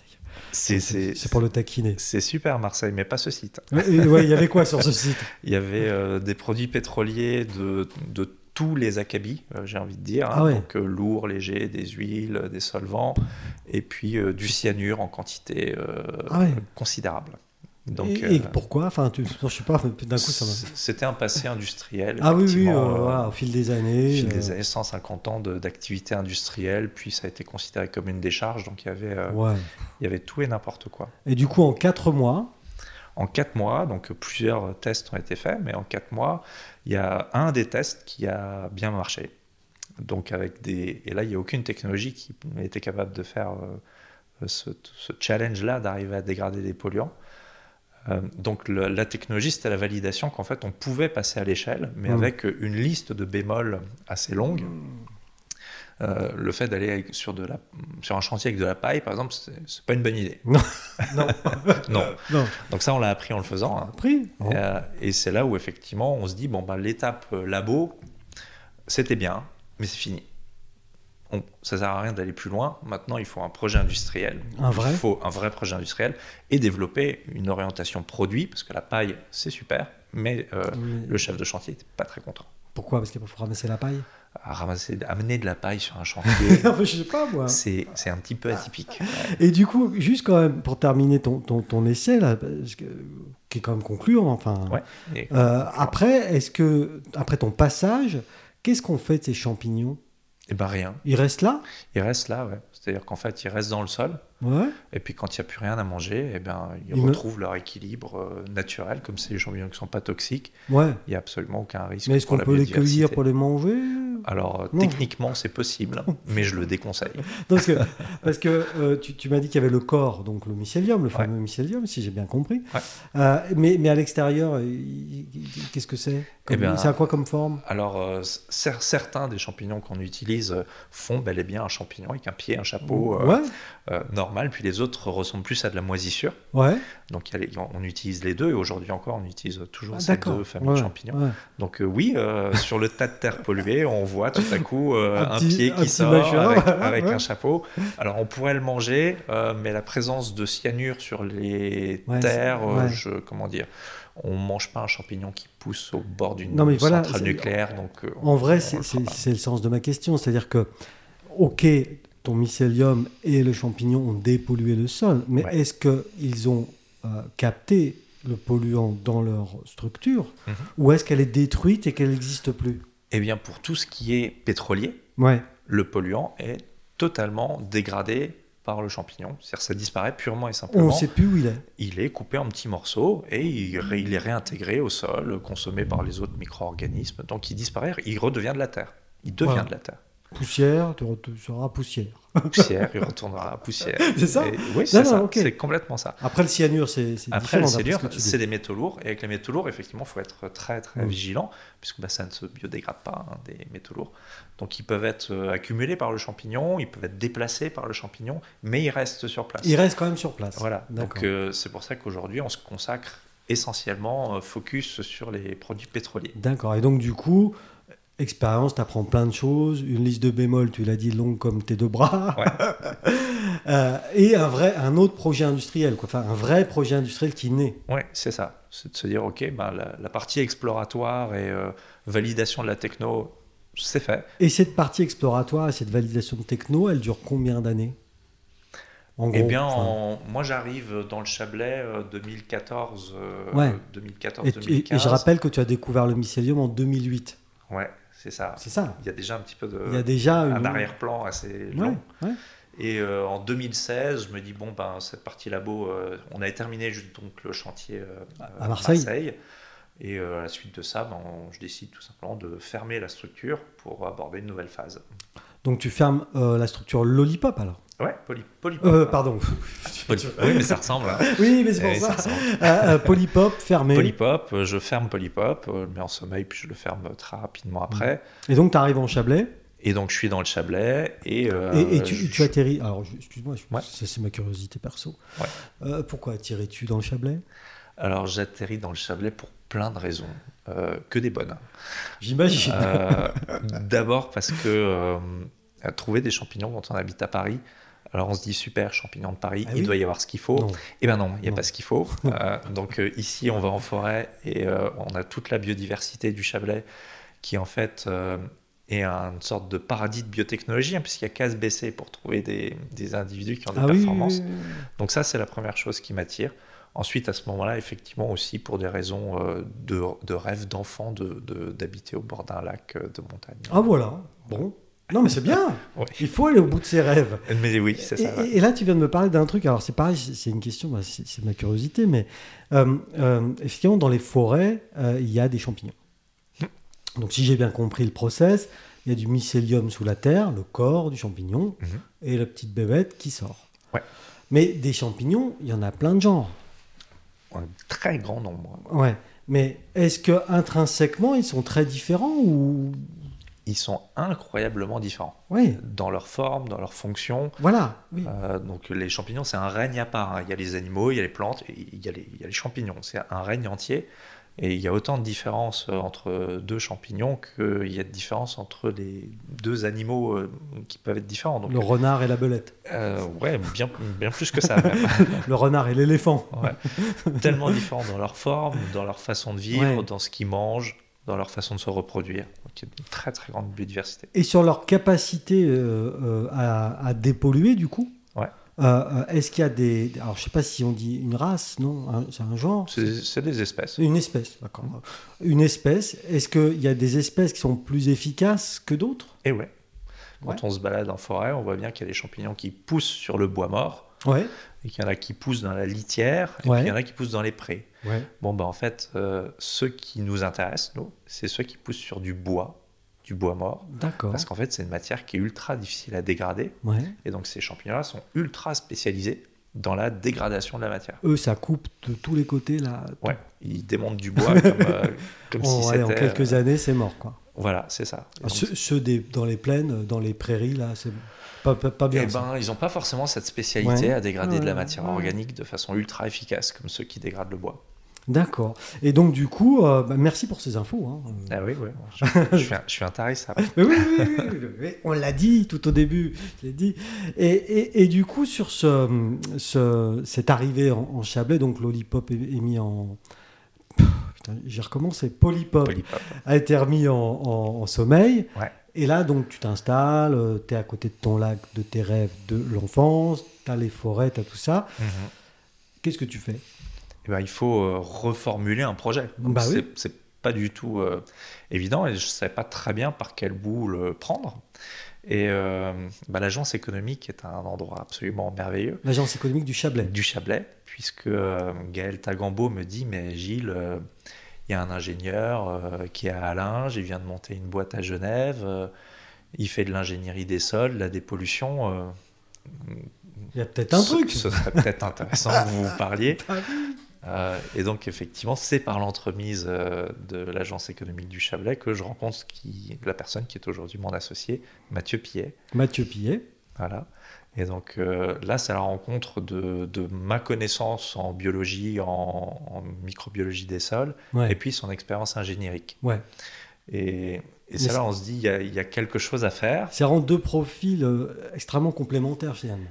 c'est- pour le taquiner. c'est super Marseille, mais pas ce site. Ouais, il y avait quoi sur ce site? Il y avait euh, des produits pétroliers de, de tous les acabis, euh, j'ai envie de dire. hein. Ah ouais. Donc euh, lourds, légers, des huiles, des solvants, et puis du cyanure en quantité Ah ouais. considérable. Donc, et, et euh, pourquoi Enfin, tu, je sais pas, d'un coup, ça. C'était un passé industriel. Ah oui, oui, euh, euh, voilà, au fil des années. Au fil des années, 150 ans d'activité industrielle, puis ça a été considéré comme une décharge, donc il y avait, ouais. il y avait tout et n'importe quoi. Et du coup, en 4 mois, En quatre mois, donc plusieurs tests ont été faits, mais en quatre mois, il y a un des tests qui a bien marché. Donc avec des et là il n'y a aucune technologie qui était capable de faire euh, ce, ce challenge-là d'arriver à dégrader des polluants. Euh, donc le- la technologie c'était la validation qu'en fait on pouvait passer à l'échelle, mais Mm. avec une liste de bémols assez longue. Euh, le fait d'aller sur, de la, sur un chantier avec de la paille, par exemple, c'est pas une bonne idée. non. Non. non, Donc ça, on l'a appris en le faisant. hein. appris. Et, euh, et c'est là où effectivement on se dit bon bah l'étape labo c'était bien mais c'est fini. On, ça sert à rien d'aller plus loin. Maintenant il faut un projet industriel. Un vrai Il faut un vrai projet industriel et développer une orientation produit parce que la paille c'est super mais euh, le chef de chantier n'était pas très content. Pourquoi? Parce qu'il faut ramasser la paille? À ramasser, amener de la paille sur un chantier. Je sais pas, moi. C'est un petit peu atypique. Et du coup, juste quand même, pour terminer ton, ton, ton essai, là, parce que- qui est quand même concluant, enfin. Ouais. Euh, après, est-ce que, après ton passage, qu'est-ce qu'on fait de ces champignons? Et ben rien. Ils restent là? Ils restent là, ouais. C'est-à-dire qu'en fait ils restent dans le sol. Ouais. Et puis quand il n'y a plus rien à manger, eh ben, ils me- retrouvent leur équilibre euh, naturel, comme c'est des champignons qui ne sont pas toxiques. Ouais. Il n'y a absolument aucun risque. Mais est-ce qu'on peut les cueillir pour les manger? Alors Non. techniquement c'est possible, mais je le déconseille. Parce que, parce que euh, tu, tu m'as dit qu'il y avait le corps, donc le mycélium, le fameux mycélium, si j'ai bien compris. Euh, mais, mais à l'extérieur, qu'est-ce que c'est? Eh ben, C'est à quoi comme forme? Alors cer- certains des champignons qu'on utilise font bel et bien un champignon avec un pied, un chapeau euh, Puis les autres ressemblent plus à de la moisissure. ouais. Donc il y a les- on utilise les deux et aujourd'hui encore on utilise toujours Ah, ces deux familles Ouais, de champignons. ouais. Donc euh, oui, euh, sur le tas de terre polluée, on voit tout à coup euh, Un un, pied un qui petit sort avec, un chapeau. Alors on pourrait le manger, mais la présence de cyanure sur les terres, je, comment dire, on mange pas un champignon qui pousse au bord d'une voilà, centrale nucléaire. Donc En vrai, c'est le sens de ma question. C'est-à-dire que, ok, ton mycélium et le champignon ont dépollué le sol, mais Ouais. est-ce qu'ils ont euh, capté le polluant dans leur structure Mhm. ou est-ce qu'elle est détruite et qu'elle n'existe plus? Eh bien pour tout ce qui est pétrolier, Ouais. le polluant est totalement dégradé par le champignon. C'est-à-dire que ça disparaît purement et On simplement. ne sait plus où il est. il est coupé en petits morceaux et il, est réintégré au sol, consommé par les autres micro-organismes. Donc il disparaît, il redevient de la terre. Il devient de la terre. Poussière, tu, re- tu seras poussière. Poussière, il retournera poussière. C'est ça Et- Oui, c'est ça. complètement ça. Après le cyanure, c'est Après, le dis. c'est des métaux lourds. Et avec les métaux lourds, effectivement, il faut être très, très vigilant, puisque bah, ça ne se biodégrade pas, hein, des métaux lourds. Donc, ils peuvent être euh, accumulés par le champignon, ils peuvent être déplacés par le champignon, mais ils restent sur place. Il reste quand même sur place. Voilà, D'accord. donc euh, c'est pour ça qu'aujourd'hui on se consacre essentiellement euh, focus sur les produits pétroliers. D'accord. Et donc, du coup, Expérience, tu apprends plein de choses. Une liste de bémols, tu l'as dit, longue comme tes deux bras. Ouais. Euh, et un, vrai, un autre projet industriel, quoi. Enfin, un vrai projet industriel qui naît. Ouais, c'est ça. C'est de se dire, ok, ben, la, la partie exploratoire et euh, validation de la techno, c'est fait. Et cette partie exploratoire et cette validation de techno, elle dure combien d'années? En Eh bien, enfin, en- moi j'arrive dans le Chablais euh, 2014, euh, Ouais. 2014, et, et- 2015. et je rappelle que tu as découvert le mycélium en 2008. Ouais, c'est ça. C'est ça. Il y a déjà un petit peu de Il y a déjà un arrière-plan assez long. ouais. Et euh, en 2016, je me dis bon ben cette partie labo, euh, on avait terminé juste donc le chantier euh, À Marseille. Et à la suite de ça, ben, on- je décide tout simplement de fermer la structure pour aborder une nouvelle phase. Donc tu fermes la structure Lollipop alors? Ouais, poly, polypop. euh, Pardon. Poly- oui, mais ça ressemble. hein. oui, mais c'est pour Eh, ça. ça ressemble. Euh, euh, Polypop fermé. Polypop, euh, je ferme Polypop, je le mets en sommeil, puis je le ferme très rapidement après. Et donc tu arrives en Chablais? Et donc je suis dans le Chablais et, euh, et, et tu, je- tu atterris. Alors excuse-moi, Ouais. ça c'est ma curiosité perso. Ouais. Euh, pourquoi atterris-tu dans le Chablais? Alors j'atterris dans le Chablais pour plein de raisons, euh, que des bonnes. J'imagine. Euh, D'abord parce que euh, trouver des champignons quand on habite à Paris, alors on se dit super, champignons de Paris, Ah il oui doit y avoir ce qu'il faut. Non. Eh ben non, il n'y a Non. pas ce qu'il faut. Euh, donc euh, ici, on va en forêt et euh, on a toute la biodiversité du Chablais qui en fait est une sorte de paradis de biotechnologie, hein, puisqu'il n'y a qu'à se baisser pour trouver des, des individus qui ont des Ah performances. oui, oui. Donc ça, c'est la première chose qui m'attire. Ensuite, à ce moment-là, effectivement aussi pour des raisons de, de rêve d'enfant de- de- d'habiter au bord d'un lac de montagne. Ah voilà. Bon. Non mais c'est bien. Ouais. Il faut aller au bout de ses rêves. Mais oui, ça. ouais. et- et là, tu viens de me parler d'un truc. Alors, c'est pareil, c'est une question, bah, c'est ma curiosité, mais euh, euh, effectivement, dans les forêts, euh, il y a des champignons. Donc, si j'ai bien compris le process, il y a du mycélium sous la terre, le corps du champignon, Mhm. et la petite bébête qui sort. Ouais. Mais des champignons, il y en a plein de genres. Un très grand nombre. Ouais. Mais est-ce que intrinsèquement, ils sont très différents ou Ils sont incroyablement différents Oui. dans leur forme, dans leur fonction. Voilà. Oui. Euh, donc les champignons, c'est un règne à part. hein. Il y a les animaux, il y a les plantes, il y a les, il y a les champignons. C'est un règne entier. Et il y a autant de différences euh, entre deux champignons qu'il y a de différences entre les deux animaux euh, qui peuvent être différents. Donc, Le renard et la belette. euh, ouais, bien, bien plus que ça même. Le renard et l'éléphant. Ouais. Tellement différents dans leur forme, dans leur façon de vivre, Ouais. dans ce qu'ils mangent, dans leur façon de se reproduire. Donc il y a une très très grande biodiversité. Et sur leur capacité euh, euh, à, à dépolluer, du coup Ouais. euh, Est-ce qu'il y a des. Alors, je sais pas si on dit une race, non C'est un genre C'est des espèces. Une espèce, d'accord. Une espèce. Est-ce qu'il y a des espèces qui sont plus efficaces que d'autres? Et ouais. Quand Ouais. on se balade en forêt, on voit bien qu'il y a des champignons qui poussent sur le bois mort, Ouais. et qu'il y en a qui poussent dans la litière, et Ouais. puis il y en a qui poussent dans les prés. Ouais. Bon, bah en fait, euh, ceux qui nous intéressent, nous, c'est ceux qui poussent sur du bois, du bois mort, D'accord. parce qu'en fait, c'est une matière qui est ultra difficile à dégrader, Ouais. et donc ces champignons-là sont ultra spécialisés dans la dégradation de la matière. Eux, ça coupe de tous les côtés, là. Ouais, ils démontent du bois comme, euh, comme En, si ouais, en quelques années, c'est mort, quoi. Voilà, c'est ça. Ah, donc, ceux ceux des, dans les plaines, dans les prairies, là, c'est pas, pas, pas bien. eh ça. ben, ils n'ont pas forcément cette spécialité Ouais. à dégrader de la matière organique de façon ultra efficace, comme ceux qui dégradent le bois. D'accord. Et donc, du coup, euh, bah, merci pour ces infos. hein. Ah oui, oui. Je, je suis, un, je suis intarissable. Mais oui, oui, oui, oui, oui, on l'a dit tout au début, je dit. Et, et, et du coup, sur ce, ce- cette arrivée en, en Chablais, donc Lollipop est, est mis en... Putain, j'ai recommencé. Polypop Polypop. a été remis en, en- en sommeil. Ouais. Et là, donc, tu t'installes, tu es à côté de ton lac, de tes rêves de l'enfance, tu as les forêts, tu as tout ça. Mhm. Qu'est-ce que tu fais? Eh ben, il faut euh, reformuler un projet. Donc, Bah oui. c'est, c'est pas du tout euh, évident et je ne savais pas très bien par quel bout le prendre. Et euh, bah, l'agence économique est un endroit absolument merveilleux. L'agence économique du Chablais. du Chablais, puisque euh, Gaël Tagambo me dit Mais Gilles, euh, il y a un ingénieur euh, qui est à Allinges, il vient de monter une boîte à Genève, euh, il fait de l'ingénierie des sols, de la dépollution. euh, Il y a peut-être un ce- truc. Ce serait peut-être intéressant que vous parliez. Euh, et donc, effectivement, c'est par l'entremise euh, de l'agence économique du Chablais que je rencontre qui, la personne qui est aujourd'hui mon associé, Mathieu Pillet. Mathieu Pillet. Voilà. Et donc euh, là, c'est la rencontre de, de ma connaissance en biologie, en, en microbiologie des sols, Ouais. et puis son expérience ingénierique. Ouais. Et, Et c'est là on se dit, il y, a, il y, a quelque chose à faire. Ça rend deux profils euh, extrêmement complémentaires finalement.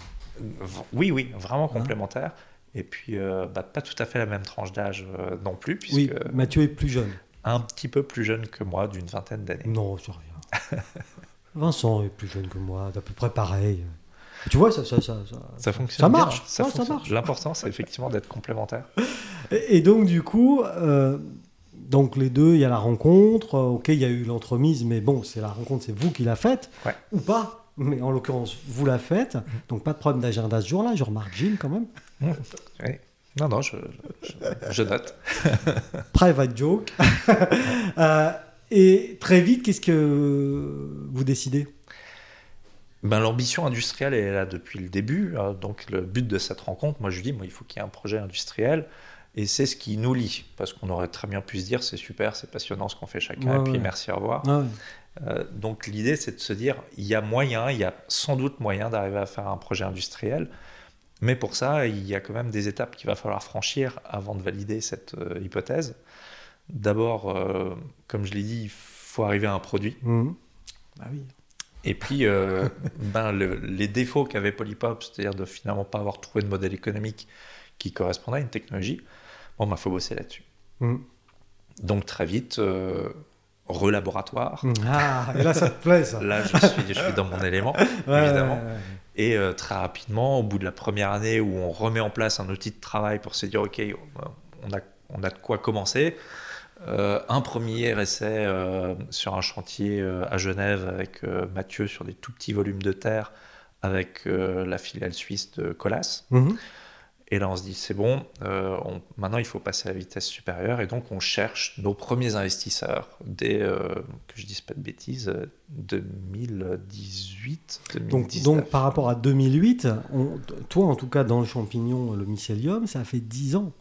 Oui, oui, vraiment hein complémentaires. Et puis, euh, bah, pas tout à fait la même tranche d'âge non plus. Puisque, oui, Mathieu est plus jeune. Un petit peu plus jeune que moi, d'une vingtaine d'années. Non, c'est rien. Vincent est plus jeune que moi, d'à peu près pareil. Tu vois, ça, ça, ça, ça, fonctionne. Ça marche. Ça, marche. L'important, c'est effectivement d'être complémentaire. Et, et, donc, du coup, euh, donc les deux, il y a la rencontre. Ok, il y a eu l'entremise, mais bon, c'est la rencontre, c'est vous qui la faites. Ouais. Ou pas, mais en l'occurrence, vous la faites. Mmh. Donc, pas de problème d'agenda ce jour-là. Je remarque Gilles quand même. Mmh. Oui. Non, non, je, je, je note. Private joke. euh, et très vite, qu'est-ce que vous décidez? Ben, L'ambition industrielle est là depuis le début. Hein. Donc, le but de cette rencontre, moi, je dis, moi, il faut qu'il y ait un projet industriel. Et c'est ce qui nous lie. Parce qu'on aurait très bien pu se dire, c'est super, c'est passionnant ce qu'on fait chacun, ouais, et puis ouais. merci, au revoir. Ouais. Euh, donc, l'idée, c'est de se dire, il y a moyen, il y a sans doute moyen d'arriver à faire un projet industriel. Mais pour ça, il y a quand même des étapes qu'il va falloir franchir avant de valider cette euh, hypothèse. D'abord, euh, comme je l'ai dit, il faut arriver à un produit. Mmh. Bah oui. Et puis, euh, ben, le, les défauts qu'avait Polypop, c'est-à-dire de finalement pas avoir trouvé de modèle économique qui correspondait à une technologie, bon, il ben, faut bosser là-dessus. Mmh. Donc, très vite, euh, relaboratoire. Mmh. Ah, et là, ça te plaît, ça Là, je suis, je suis dans mon élément, ouais, évidemment. ouais, ouais. Et euh, très rapidement, au bout de la première année où on remet en place un outil de travail pour se dire, OK, on a, on a de quoi commencer, euh, un premier essai euh, sur un chantier euh, à Genève avec Mathieu sur des tout petits volumes de terre avec la filiale suisse de Colas. Mmh. Et là, on se dit, c'est bon, on, maintenant il faut passer à la vitesse supérieure. Et donc, on cherche nos premiers investisseurs dès, que je dise pas de bêtises, 2018, 2019. Donc, donc par rapport à 2008, on, toi, en tout cas, dans le champignon, le mycélium, ça fait 10 ans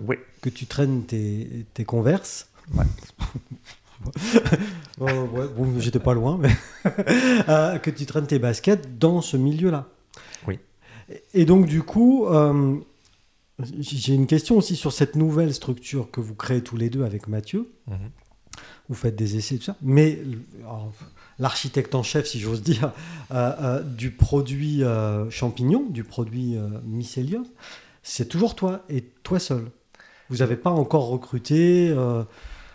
oui. que tu traînes tes, tes converses. Ouais. oh, ouais, bon, j'étais pas loin, mais euh, que tu traînes tes baskets dans ce milieu-là. Oui. Et donc, du coup, euh, j'ai une question aussi sur cette nouvelle structure que vous créez tous les deux avec Mathieu. -hmm. Vous faites des essais, tout ça. Mais l'architecte en chef, si j'ose dire, euh, du produit champignon, du produit mycélium, c'est toujours toi et toi seul. Vous n'avez pas encore recruté.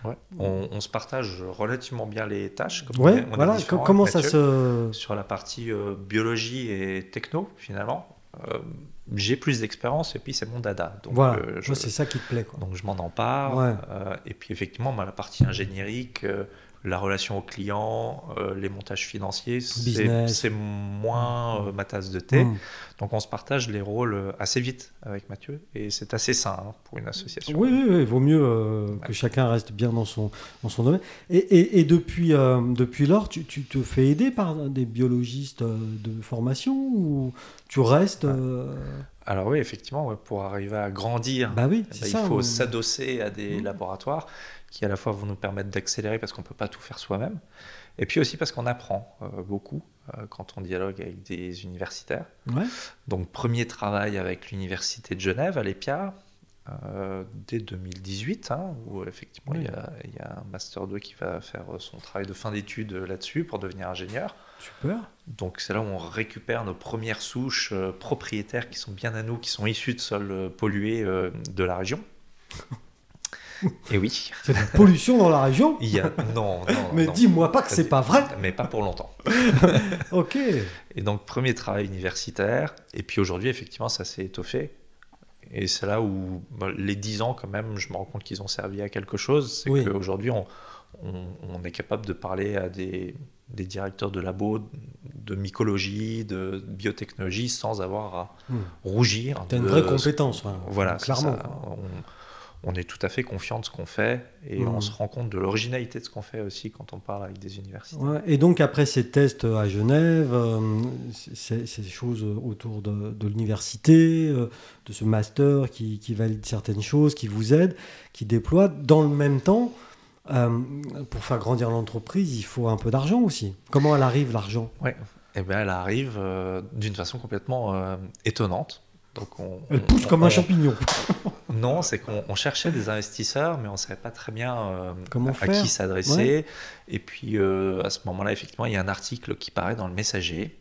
Ouais. On, on, se partage relativement bien les tâches. Comme ouais, on est, voilà. Comment ça se. Sur la partie biologie et techno, finalement. Euh, j'ai plus d'expérience et puis c'est mon dada. Donc, voilà, euh, je, c'est ça qui te plaît. Quoi. Donc je m'en empare. Ouais. Euh, et puis effectivement, bah, la partie ingéniérique, la relation au client, les montages financiers, c'est moins ma tasse de thé. Mmh. Donc on se partage les rôles assez vite avec Mathieu et c'est assez sain hein, pour une association. Oui, oui, oui. il vaut mieux ouais. que chacun reste bien dans son, dans son domaine. Et, et, et depuis, depuis lors, tu, tu, te fais aider par des biologistes de formation ou tu restes. Euh... Alors oui, effectivement, pour arriver à grandir, bah oui, bah, il ça, faut s'adosser à des mmh. laboratoires qui à la fois vont nous permettre d'accélérer parce qu'on ne peut pas tout faire soi-même, et puis aussi parce qu'on apprend euh, beaucoup euh, quand on dialogue avec des universitaires. Ouais. Donc premier travail avec l'université de Genève à l'EPIA. Euh, dès 2018, hein, où effectivement oui. il, y a, il, y a, un Master 2 qui va faire son travail de fin d'études là-dessus pour devenir ingénieur. Super. Donc c'est là où on récupère nos premières souches euh, propriétaires qui sont bien à nous, qui sont issues de sols euh, pollués euh, de la région. Et oui. C'est de la pollution dans la région Il y a... Non, non. Mais dis-moi pas que c'est pas vrai Mais pas pour longtemps. ok. Et donc, premier travail universitaire. Et puis aujourd'hui, effectivement, ça s'est étoffé. Et c'est là où bah, les 10 ans, quand même, je me rends compte qu'ils ont servi à quelque chose. C'est oui. qu'aujourd'hui, on, on, on, est capable de parler à des, des, directeurs de labo, de mycologie, de biotechnologie, sans avoir à mmh. rougir. Tu as une vraie compétence, ouais. voilà, clairement. On, on, est tout à fait confiant de ce qu'on fait et mmh. on se rend compte de l'originalité de ce qu'on fait aussi quand on parle avec des universités. Ouais, et donc, après ces tests à Genève, euh, ces, ces, choses autour de, de l'université, euh, de ce master qui, qui, valide certaines choses, qui vous aide, qui déploie, dans le même temps, euh, pour faire grandir l'entreprise, il faut un peu d'argent aussi. Comment elle arrive, l'argent? Oui, eh ben, elle arrive d'une façon complètement étonnante. Donc on, elle pousse on, comme on, un champignon. Non, c'est qu'on cherchait des investisseurs, mais on ne savait pas très bien euh, Comment à, qui s'adresser. Et puis euh, à ce moment-là, effectivement, il y a un article qui paraît dans le Messager.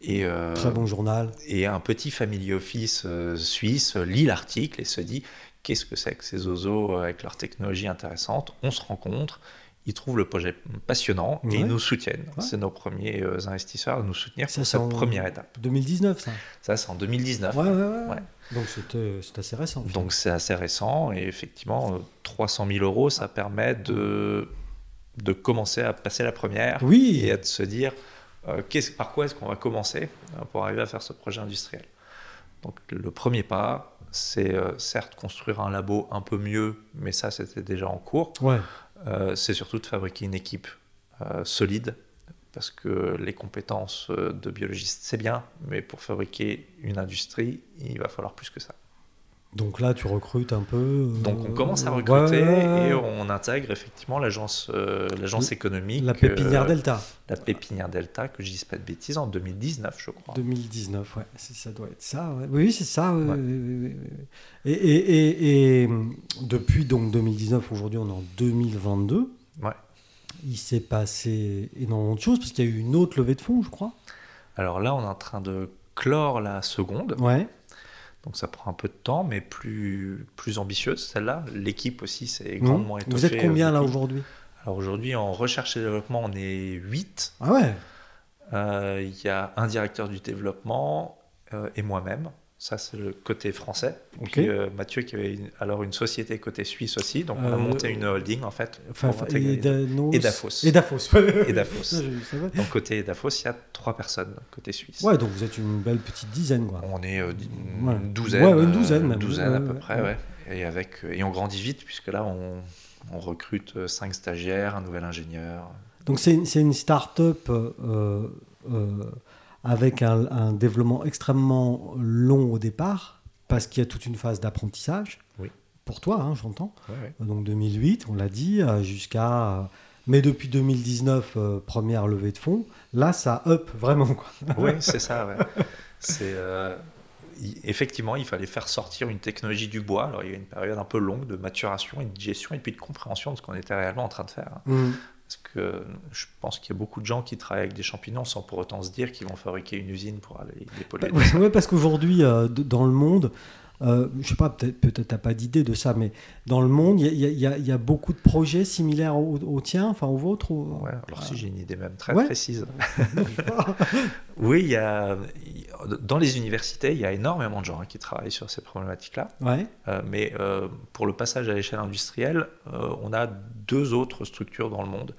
Et, euh, Très bon journal. et un petit family office suisse lit l'article et se dit qu'est-ce que c'est que ces oiseaux avec leur technologie intéressante? On se rencontre, ils trouvent le projet passionnant et Ouais. ils nous soutiennent. Ouais. C'est nos premiers investisseurs à nous soutenir Ça, pour cette première étape. 2019, ça. Ça, c'est en 2019. Ouais, ouais, ouais. Donc c'était c'est assez récent. Donc c'est assez récent et effectivement, euh, 300 000 euros, ça permet de, de commencer à passer la première Oui. et à se dire euh, par quoi est-ce qu'on va commencer euh, pour arriver à faire ce projet industriel? Donc le premier pas, c'est euh, certes construire un labo un peu mieux, mais ça c'était déjà en cours. Ouais. Euh, c'est surtout de fabriquer une équipe euh, solide, parce que les compétences euh, de biologiste c'est bien, mais pour fabriquer une industrie, il va falloir plus que ça. Donc là, tu recrutes un peu. euh, Donc on commence à recruter ouais, et on intègre effectivement l'agence euh, l'agence économique. La pépinière euh, Delta. La pépinière Delta, que je dise pas de bêtises, en 2019 je crois. 2019, ouais. Ça doit être ça. ouais. Oui, c'est ça. ouais. Et, et, et, et, depuis donc 2019, aujourd'hui, on est en 2022. Ouais. Il s'est passé énormément de choses parce qu'il y a eu une autre levée de fonds, je crois. Alors là on est en train de clore la seconde, Ouais. donc ça prend un peu de temps, mais plus, plus ambitieuse celle-là. L'équipe aussi s'est Mmh. grandement étoffée. Vous êtes combien euh, là aujourd'hui? Alors aujourd'hui en recherche et développement on est 8. Ah ouais. Euh, Il y a un directeur du développement euh, et moi-même. Ça, c'est le côté français. Et Ok. puis euh, Mathieu, qui avait une- alors une société côté suisse aussi. Donc, on Euh, a monté une holding, en fait. Enfin, et Danos- Et Dafos. Et Dafos. Et Dafos. Ça, j'ai- ça va. Donc, côté Dafos, il y a trois personnes côté suisse. Ouais, donc vous êtes une belle petite dizaine, quoi. On est euh, Ouais. une douzaine. Ouais, une douzaine euh, même. douzaine Ouais, à peu près, ouais. ouais. Et, avec, euh, et on grandit vite, puisque là, on, on recrute euh, cinq stagiaires, un nouvel ingénieur. Donc c'est une- une start-up euh, euh, avec un, un développement extrêmement long au départ, parce qu'il y a toute une phase d'apprentissage. Oui. Pour toi, hein, j'entends. Ouais, ouais. Donc 2008, on l'a dit, euh, jusqu'à... euh, mais depuis 2019, euh, première levée de fonds, là, ça up vraiment. Quoi. Oui, c'est ça. ouais. C'est euh, effectivement, il fallait faire sortir une technologie du bois. Alors, il y a eu une période un peu longue de maturation et de digestion et puis de compréhension de ce qu'on était réellement en train de faire. hein. Parce que je pense qu'il y a beaucoup de gens qui travaillent avec des champignons sans pour autant se dire qu'ils vont fabriquer une usine pour aller les polluer. Bah, ouais, parce qu'aujourd'hui, euh, dans le monde, euh, je sais pas, peut-être peut-être t'as pas d'idée de ça, mais dans le monde, il y, a- y y beaucoup de projets similaires au, au tien, enfin au vôtre. ou- Ouais, alors si j'ai une idée même très Ouais. précise. Oui, il y a, dans les universités, il y a énormément de gens hein, qui travaillent sur ces problématiques-là. Ouais. Euh, mais euh, pour le passage à l'échelle industrielle, on a deux autres structures dans le monde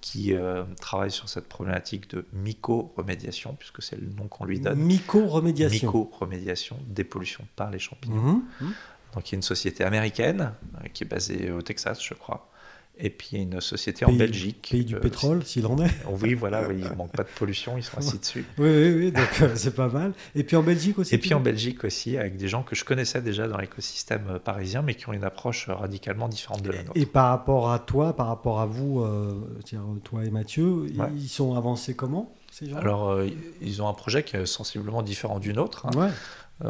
qui travaillent sur cette problématique de myco-remédiation, puisque c'est le nom qu'on lui donne. Myco-remédiation. Myco-remédiation des pollutions par les champignons. Mhm. Mhm. Donc il y a une société américaine euh, qui est basée au Texas, je crois. Et puis il y a une société en Belgique. Pays du euh, pétrole, s'il en est. Oui, voilà, oui, il ne manque pas de pollution, ils sont assis dessus. Oui, oui, oui, donc euh, c'est pas mal. Et puis en Belgique aussi. Et puis en Belgique aussi, avec des gens que je connaissais déjà dans l'écosystème parisien, mais qui ont une approche radicalement différente de la nôtre. Et par rapport à toi, par rapport à vous, euh, toi et Mathieu, Ouais. ils sont avancés comment ces gens Alors, ils ont un projet qui est sensiblement différent du nôtre. hein. Ouais.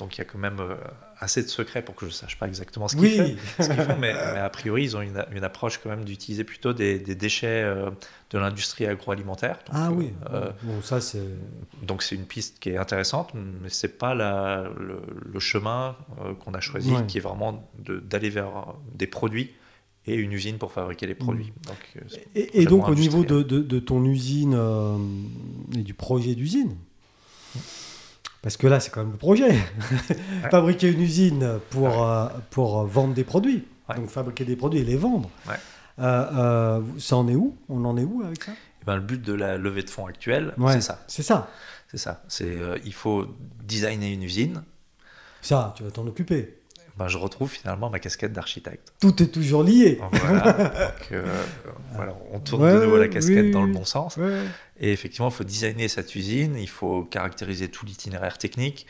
Donc, il y a quand même euh, assez de secrets pour que je ne sache pas exactement ce qu'ils Oui. font. ce mais, mais a priori, ils ont une, une approche quand même d'utiliser plutôt des, des déchets euh, de l'industrie agroalimentaire. Donc, Ah euh, oui. euh, bon, ça c'est. donc, c'est une piste qui est intéressante, mais c'est pas la- le, le chemin qu'on a choisi, Ouais. qui est vraiment de- d'aller vers des produits et une usine pour fabriquer les produits. Donc, euh, c'est- Et, donc au niveau de, de- de ton usine euh, et du projet d'usine, parce que là c'est quand même le projet, fabriquer une usine pour, euh, pour vendre des produits, Ouais. donc fabriquer des produits et les vendre. Euh, euh, ça en est où? On en est où avec ça? Eh ben, le but de la levée de fonds actuelle, c'est ça. C'est ça. C'est ça. C'est, euh, il faut designer une usine. Ça, tu vas t'en occuper. Ben, je retrouve finalement ma casquette d'architecte. Tout est toujours lié. Voilà. Donc, euh, voilà, on tourne Ouais, de nouveau la casquette oui, dans le bon sens. Ouais. Et effectivement, il faut designer cette usine, il faut caractériser tout l'itinéraire technique.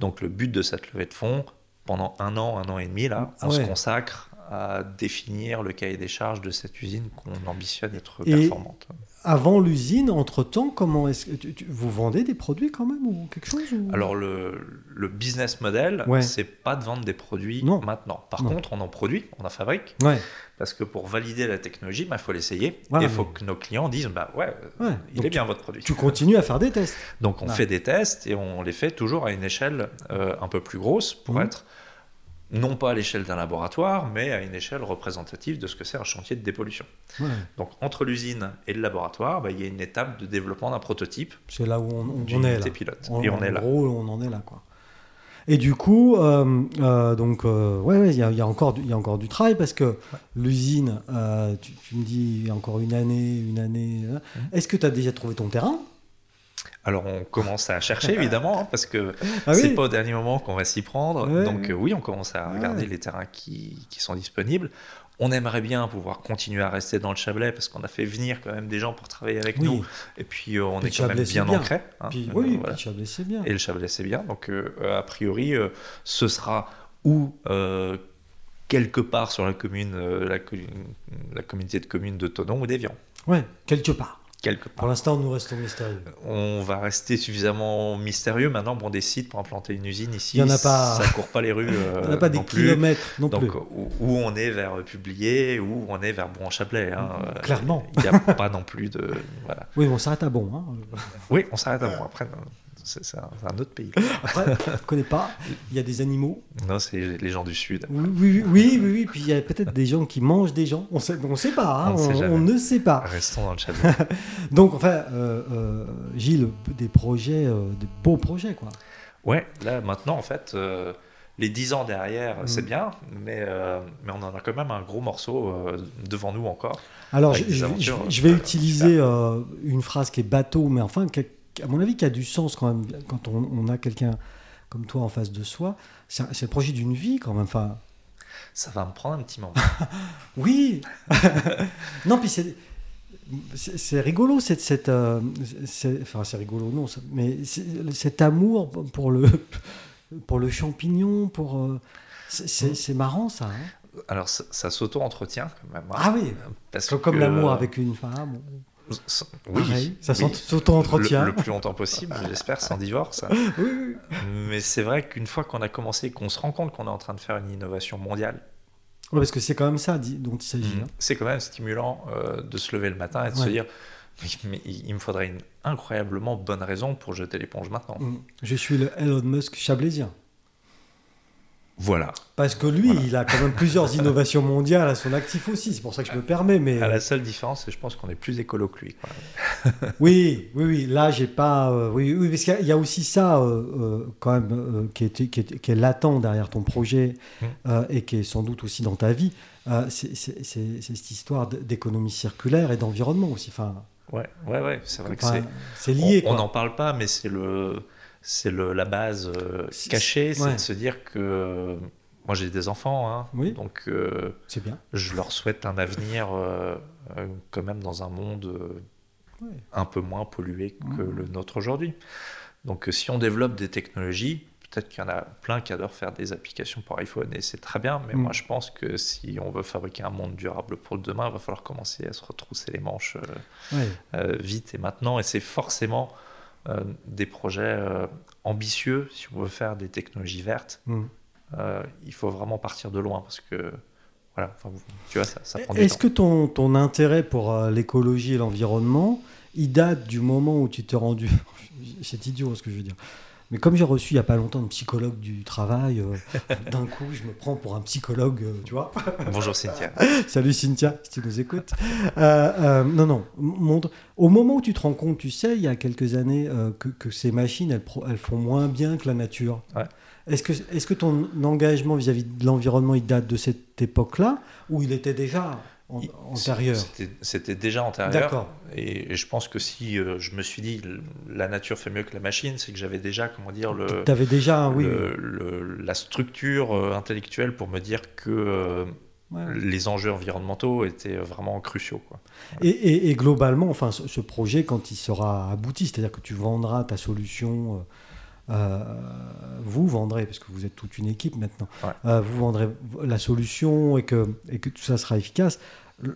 Donc, le but de cette levée de fonds, pendant un an, un an et demi, là, on Ouais. se consacre à définir le cahier des charges de cette usine qu'on ambitionne être Et- performante. Avant l'usine, entre-temps, comment est-ce que tu- tu- vous vendez des produits quand même ou quelque chose ou- Alors le, le business model, Ouais. c'est pas de vendre des produits Non. maintenant. Par Non. contre, on en produit, on en fabrique, Ouais, parce que pour valider la technologie, il faut l'essayer. Et il faut mais- que nos clients disent, bah ouais, ouais. il Donc, est bien votre produit. Tu continues à faire des tests. Donc on fait des tests et on les fait toujours à une échelle euh, un peu plus grosse pour Mhm. être non pas à l'échelle d'un laboratoire, mais à une échelle représentative de ce que c'est un chantier de dépollution. Ouais. Donc entre l'usine et le laboratoire, bah, il y a une étape de développement d'un prototype C'est là où on, on- on est là. pilote. En- et on en est là. gros, on en est là, quoi. Et du coup, euh, euh, donc, euh, ouais, ouais, il y, a- il y a encore du- il y a encore du travail parce que l'usine, euh, tu, tu me dis il y a encore une année, une année. hein. Mhm. Est-ce que tu as déjà trouvé ton terrain? Alors on commence à chercher évidemment, hein, parce que Ah c'est oui pas au dernier moment qu'on va s'y prendre. Ouais, Donc ouais. euh, oui, on commence à regarder Ouais. les terrains qui, qui sont disponibles. On aimerait bien pouvoir continuer à rester dans le Chablais parce qu'on a fait venir quand même des gens pour travailler avec Oui. nous. Et puis euh, on Puis est quand même c'est bien, bien. ancré. hein. Puis, Euh, oui, voilà. puis Chablais, c'est bien. Et le Chablais, c'est bien. Donc, euh, a priori, ce sera ou euh, quelque part sur la commune, la, co- la communauté de communes de Tonon ou d'Evian. Ouais, quelque part. Quelque Pour l'instant, nous restons mystérieux. On va rester suffisamment mystérieux. Maintenant, bon, des sites pour implanter une usine ici, Il y en a pas- ça court pas les rues. euh, On n'a pas des plus. kilomètres non Donc, plus. où, où on est vers Publié, ou on est vers Bon-Chablais. hein. Clairement. Il n'y a pas non plus de. Voilà. Oui, on s'arrête à bon. Hein. Oui, on s'arrête à bon. Après, c'est un, autre pays. Après, je ne connais pas. Il y a des animaux. Non, c'est les gens du Sud. Oui, oui, oui, oui, oui. Puis il y a peut-être des gens qui mangent des gens. On ne on sait pas. hein. On ne sait On, jamais. on ne sait pas. Restons dans le Chablais. Donc, enfin, euh, euh, Gilles, des projets, euh, des beaux projets, quoi. Ouais, là maintenant en fait, euh, les 10 ans derrière, Mm. c'est bien, mais, mais on en a quand même un gros morceau devant nous encore. Alors, je, vais utiliser une phrase qui est bateau, mais enfin, a- à mon avis, qui a du sens quand même, quand on, on a quelqu'un comme toi en face de soi. C'est le projet d'une vie, quand même. Enfin, Ça va me prendre un petit moment. oui Non, puis c'est. Rigolo, cette, cette, euh, c'est- enfin c'est rigolo, non, ça- mais cet amour pour le, pour le champignon, pour, euh, c'est- c'est marrant ça. hein. Alors ça, ça s'auto-entretient quand même. hein. ah oui, parce comme, comme que- l'amour avec une femme, Oui, pareil, ça oui. s'auto-entretient. Le, le plus longtemps possible, j'espère, sans divorce. Oui, oui. Mais c'est vrai qu'une fois qu'on a commencé, qu'on se rend compte qu'on est en train de faire une innovation mondiale, Ouais, parce que c'est quand même ça dit- dont il s'agit. hein. c'est quand même stimulant euh, de se lever le matin et de se dire Oui, mais il il me faudrait une incroyablement bonne raison pour jeter l'éponge maintenant. Mm. Je suis le Elon Musk chablaisien. Voilà. Parce que lui, Voilà. il a quand même plusieurs innovations mondiales à son actif aussi. C'est pour ça que je me permets. Mais À la seule différence, c'est que je pense qu'on est plus écolo que lui. oui, oui, oui. Là, j'ai pas. euh, oui, oui, parce qu'il y a- aussi ça euh, euh, quand même euh, qui, est, qui, est, qui est latent derrière ton projet Mm. euh, et qui est sans doute aussi dans ta vie. C'est cette histoire d'économie circulaire et d'environnement aussi. Enfin, Ouais, ouais, ouais. C'est vrai que enfin, c'est. c'est lié. On n'en parle pas, mais c'est le, c'est le la base euh, cachée, c'est ouais. de se dire que euh, moi j'ai des enfants, hein, Oui. donc euh, C'est bien. je leur souhaite un avenir euh, quand même dans un monde Ouais. un peu moins pollué que le nôtre aujourd'hui. Donc si on développe des technologies, peut-être qu'il y en a plein qui adorent faire des applications pour iPhone et c'est très bien, mais Mhm. moi je pense que si on veut fabriquer un monde durable pour demain, il va falloir commencer à se retrousser les manches euh, Ouais. vite et maintenant. Et c'est forcément des projets euh, ambitieux si on veut faire des technologies vertes. Mm. Euh, il faut vraiment partir de loin parce que voilà, enfin, tu vois, ça, ça prend du Est-ce que ton, ton intérêt pour euh, l'écologie et l'environnement, il date du moment où tu t'es rendu... C'est idiot ce que je veux dire. Mais comme j'ai reçu il n'y a pas longtemps une psychologue du travail, euh, d'un coup je me prends pour un psychologue, euh, tu vois. Bonjour Cynthia. Salut Cynthia, si tu nous écoutes. Euh, non, non, montre. Au moment où tu te rends compte, tu sais, il y a quelques années, que, que ces machines, elles, font moins bien que la nature. Ouais. Est-ce que, est que ton engagement vis-à-vis de l'environnement, il date de cette époque-là, ou il était déjà C'était- déjà antérieur. D'accord. Et, et je pense que si euh, je me suis dit la nature fait mieux que la machine, c'est que j'avais déjà, comment dire, le, déjà, oui. le- la structure euh, intellectuelle pour me dire que euh, Ouais. les enjeux environnementaux étaient vraiment cruciaux. Quoi. Et, et- et globalement, enfin, ce, ce projet, quand il sera abouti, c'est-à-dire que tu vendras ta solution euh, vous vendrez, parce que vous êtes toute une équipe maintenant, Ouais. euh, vous vendrez la solution et que, et que tout ça sera efficace,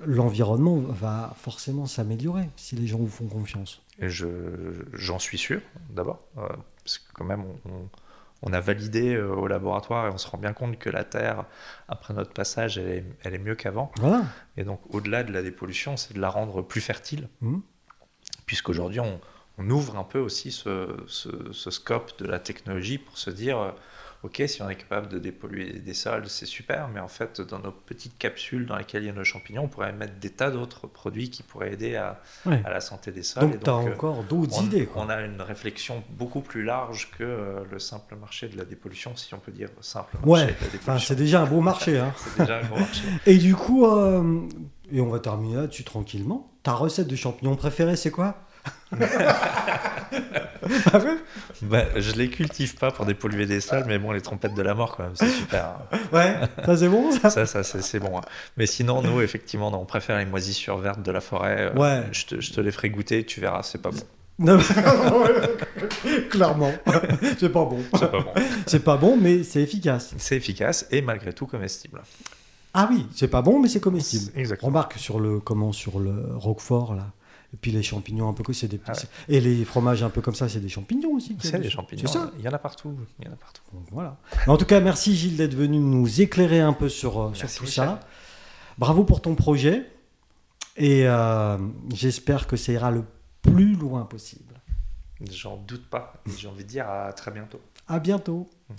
l'environnement va forcément s'améliorer si les gens vous font confiance. Je, j'en suis sûr, d'abord, euh, parce que quand même, on, a validé euh, au laboratoire et on se rend bien compte que la Terre, après notre passage, elle est, elle est mieux qu'avant. Voilà. Et donc, au-delà de la dépollution, c'est de la rendre plus fertile, Mhm. puisqu'aujourd'hui, on, on ouvre un peu aussi ce, ce- ce scope de la technologie pour se dire, euh, OK, si on est capable de dépolluer des sols, c'est super, mais en fait, dans nos petites capsules dans lesquelles il y a nos champignons, on pourrait mettre des tas d'autres produits qui pourraient aider à, Ouais. à la santé des sols. Et Donc, tu as euh, encore d'autres idées. Quoi. on a une réflexion beaucoup plus large que euh, le simple marché de la dépollution, si on peut dire simple marché Ouais, de la Enfin, dépollution. c'est déjà un beau marché. Hein. c'est déjà un gros marché. Et du coup, euh, et on va terminer là-dessus tranquillement. Ta recette de champignons préférée, c'est quoi? Ah ouais? Bah, je les cultive pas pour dépolluer des sols, mais bon, les trompettes de la mort, quand même, c'est super. hein. Ouais, ça c'est bon ça? Ça, ça c'est bon. hein. Mais sinon, nous, effectivement, non, on préfère les moisissures vertes de la forêt. Euh, Ouais. Je te, je te les ferai goûter, tu verras, c'est pas bon. Non, Clairement, c'est pas bon. C'est pas bon. C'est pas bon, mais c'est efficace. C'est efficace et malgré tout comestible. Ah oui, c'est pas bon, mais c'est comestible. Exactement. Remarque sur le comment sur le Roquefort là. Et puis les champignons un peu c'est des Ah. Et les fromages un peu comme ça, c'est des champignons aussi. C'est des champignons. Ça. Il y en a partout. Il y en a partout. Donc, voilà. En tout cas, merci Gilles d'être venu nous éclairer un peu sur, euh, sur tout Michel. ça. Bravo pour ton projet. Et euh, j'espère que ça ira le plus loin possible. J'en doute pas. J'ai envie de dire à très bientôt. À bientôt. Mm.